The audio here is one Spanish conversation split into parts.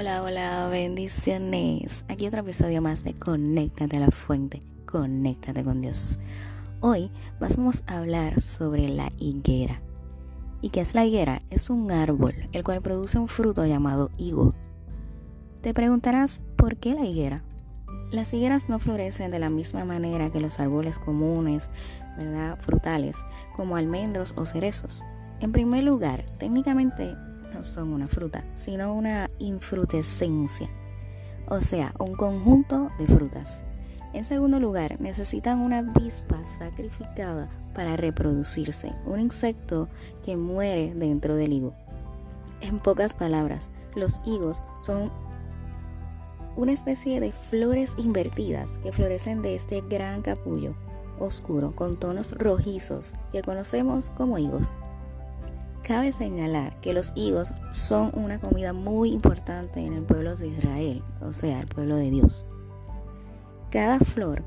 Hola, hola, bendiciones. Aquí otro episodio más de Conéctate a la fuente, conéctate con Dios. Hoy vamos a hablar sobre la higuera. ¿Y qué es la higuera? Es un árbol el cual produce un fruto llamado higo. Te preguntarás, ¿por qué la higuera? Las higueras no florecen de la misma manera que los árboles comunes, ¿verdad? Frutales, como almendros o cerezos. En primer lugar, técnicamente no son una fruta, sino una infrutescencia, o sea, un conjunto de frutas. En segundo lugar, necesitan una avispa sacrificada para reproducirse, un insecto que muere dentro del higo. En pocas palabras, los higos son una especie de flores invertidas que florecen de este gran capullo oscuro con tonos rojizos que conocemos como higos. Cabe señalar que los higos son una comida muy importante en el pueblo de Israel, o sea, el pueblo de Dios. Cada flor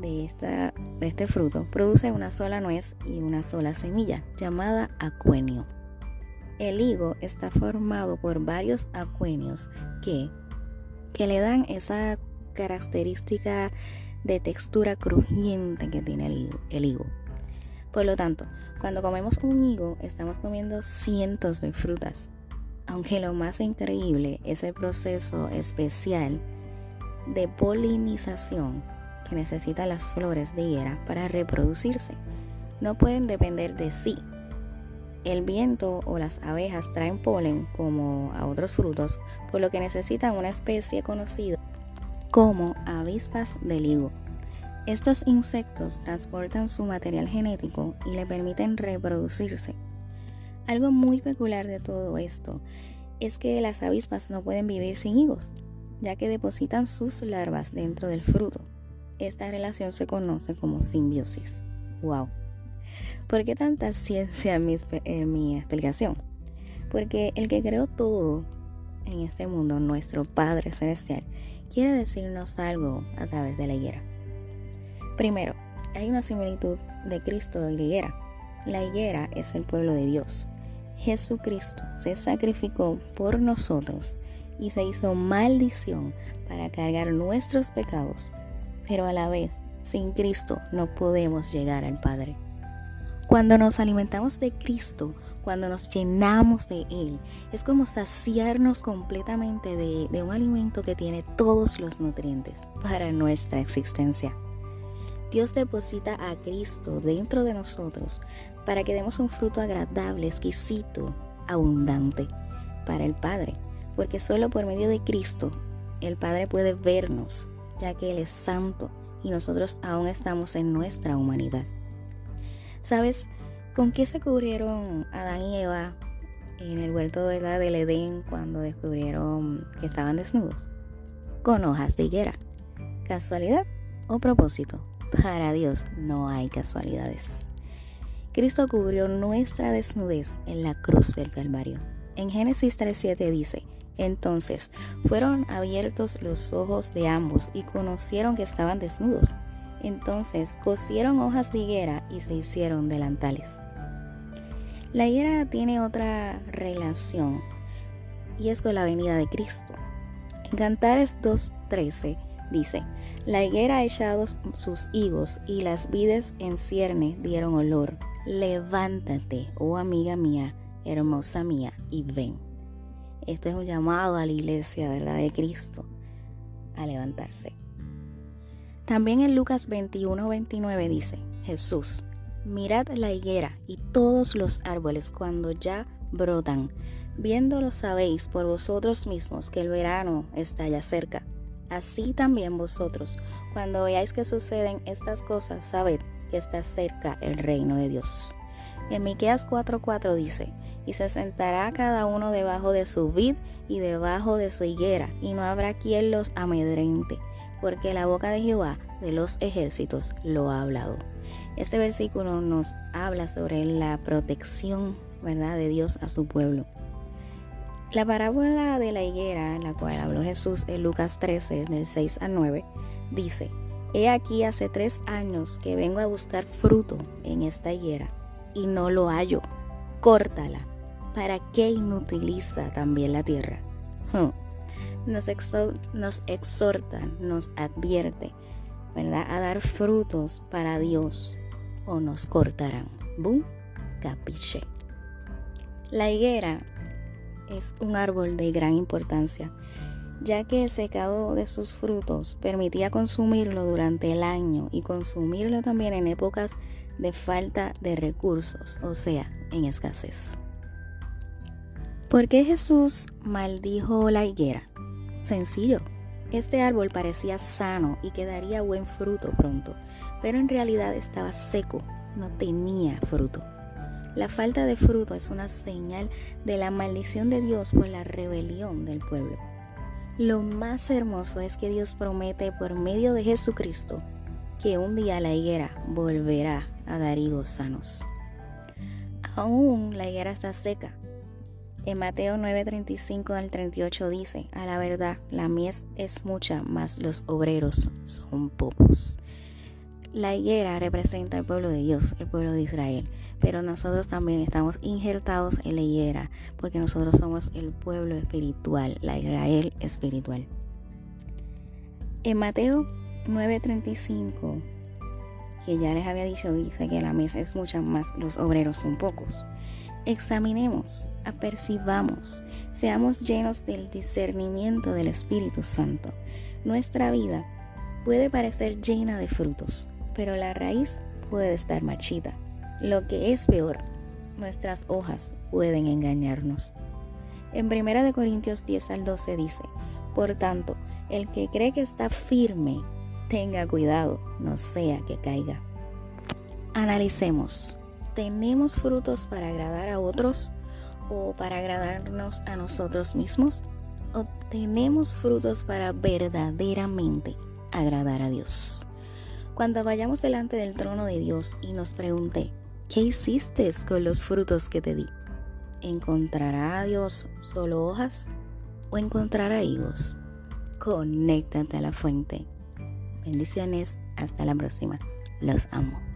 de, esta, de este fruto produce una sola nuez y una sola semilla, llamada acuenio. El higo está formado por varios acuenios que, que le dan esa característica de textura crujiente que tiene el El higo. Por lo tanto, cuando comemos un higo, estamos comiendo cientos de frutas. Aunque lo más increíble es el proceso especial de polinización que necesitan las flores de higuera para reproducirse. No pueden depender de sí. El viento o las abejas traen polen como a otros frutos, por lo que necesitan una especie conocida como avispas del higo. Estos insectos transportan su material genético y le permiten reproducirse. Algo muy peculiar de todo esto es que las avispas no pueden vivir sin higos, ya que depositan sus larvas dentro del fruto. Esta relación se conoce como simbiosis. ¡Wow! ¿Por qué tanta ciencia en mi, en mi explicación? Porque el que creó todo en este mundo, nuestro Padre Celestial, quiere decirnos algo a través de la higuera. Primero, hay una similitud de Cristo y la higuera. La higuera es el pueblo de Dios. Jesucristo se sacrificó por nosotros y se hizo maldición para cargar nuestros pecados, pero a la vez, sin Cristo no podemos llegar al Padre. Cuando nos alimentamos de Cristo, cuando nos llenamos de Él, es como saciarnos completamente de, de un alimento que tiene todos los nutrientes para nuestra existencia. Dios deposita a Cristo dentro de nosotros para que demos un fruto agradable, exquisito, abundante para el Padre, porque solo por medio de Cristo el Padre puede vernos, ya que Él es santo y nosotros aún estamos en nuestra humanidad. ¿Sabes con qué se cubrieron Adán y Eva en el huerto del Edén cuando descubrieron que estaban desnudos? Con hojas de higuera. ¿Casualidad o propósito? Para Dios no hay casualidades. Cristo cubrió nuestra desnudez en la cruz del Calvario. En Génesis 3.7 dice, entonces fueron abiertos los ojos de ambos y conocieron que estaban desnudos. Entonces cosieron hojas de higuera y se hicieron delantales. La higuera tiene otra relación y es con la venida de Cristo. En Cantares 2.13 dice, la higuera ha echado sus higos y las vides en cierne dieron olor. Levántate, oh amiga mía, hermosa mía, y ven. Esto es un llamado a la iglesia, ¿verdad? De Cristo a levantarse. También en Lucas 21, 29 dice, Jesús, mirad la higuera y todos los árboles cuando ya brotan. Viéndolo sabéis por vosotros mismos que el verano está ya cerca. Así también vosotros, cuando veáis que suceden estas cosas, sabed que está cerca el reino de Dios. En Miqueas 4:4 dice, y se sentará cada uno debajo de su vid y debajo de su higuera, y no habrá quien los amedrente, porque la boca de Jehová de los ejércitos lo ha hablado. Este versículo nos habla sobre la protección, ¿verdad?, de Dios a su pueblo. La parábola de la higuera, la cual habló Jesús en Lucas 13, del 6 al 9, dice, He aquí hace tres años que vengo a buscar fruto en esta higuera y no lo hallo. Córtala. ¿Para qué inutiliza también la tierra? Hmm. Nos, nos exhorta, nos advierte, ¿verdad? A dar frutos para Dios o nos cortarán. Boom, capiche. La higuera es un árbol de gran importancia, ya que el secado de sus frutos permitía consumirlo durante el año y consumirlo también en épocas de falta de recursos, o sea, en escasez. ¿Por qué Jesús maldijo la higuera? Sencillo, este árbol parecía sano y que daría buen fruto pronto, pero en realidad estaba seco, no tenía fruto. La falta de fruto es una señal de la maldición de Dios por la rebelión del pueblo. Lo más hermoso es que Dios promete por medio de Jesucristo que un día la higuera volverá a dar higos sanos. Aún la higuera está seca. En Mateo 9:35 al 38 dice, a la verdad, la mies es mucha, mas los obreros son pocos. La higuera representa el pueblo de Dios, el pueblo de Israel, pero nosotros también estamos injertados en la higuera, porque nosotros somos el pueblo espiritual, la Israel espiritual. En Mateo 9:35, que ya les había dicho, dice que la mesa es mucha más, los obreros son pocos. Examinemos, apercibamos, seamos llenos del discernimiento del Espíritu Santo. Nuestra vida puede parecer llena de frutos, pero la raíz puede estar marchita. Lo que es peor, nuestras hojas pueden engañarnos. En 1 Corintios 10 al 12 dice, Por tanto, el que cree que está firme, tenga cuidado, no sea que caiga. Analicemos, ¿tenemos frutos para agradar a otros o para agradarnos a nosotros mismos? ¿O tenemos frutos para verdaderamente agradar a Dios? Cuando vayamos delante del trono de Dios y nos pregunte, ¿qué hiciste con los frutos que te di? ¿Encontrará a Dios solo hojas o encontrará higos? Conéctate a la fuente Bendiciones, hasta la próxima. Los amo.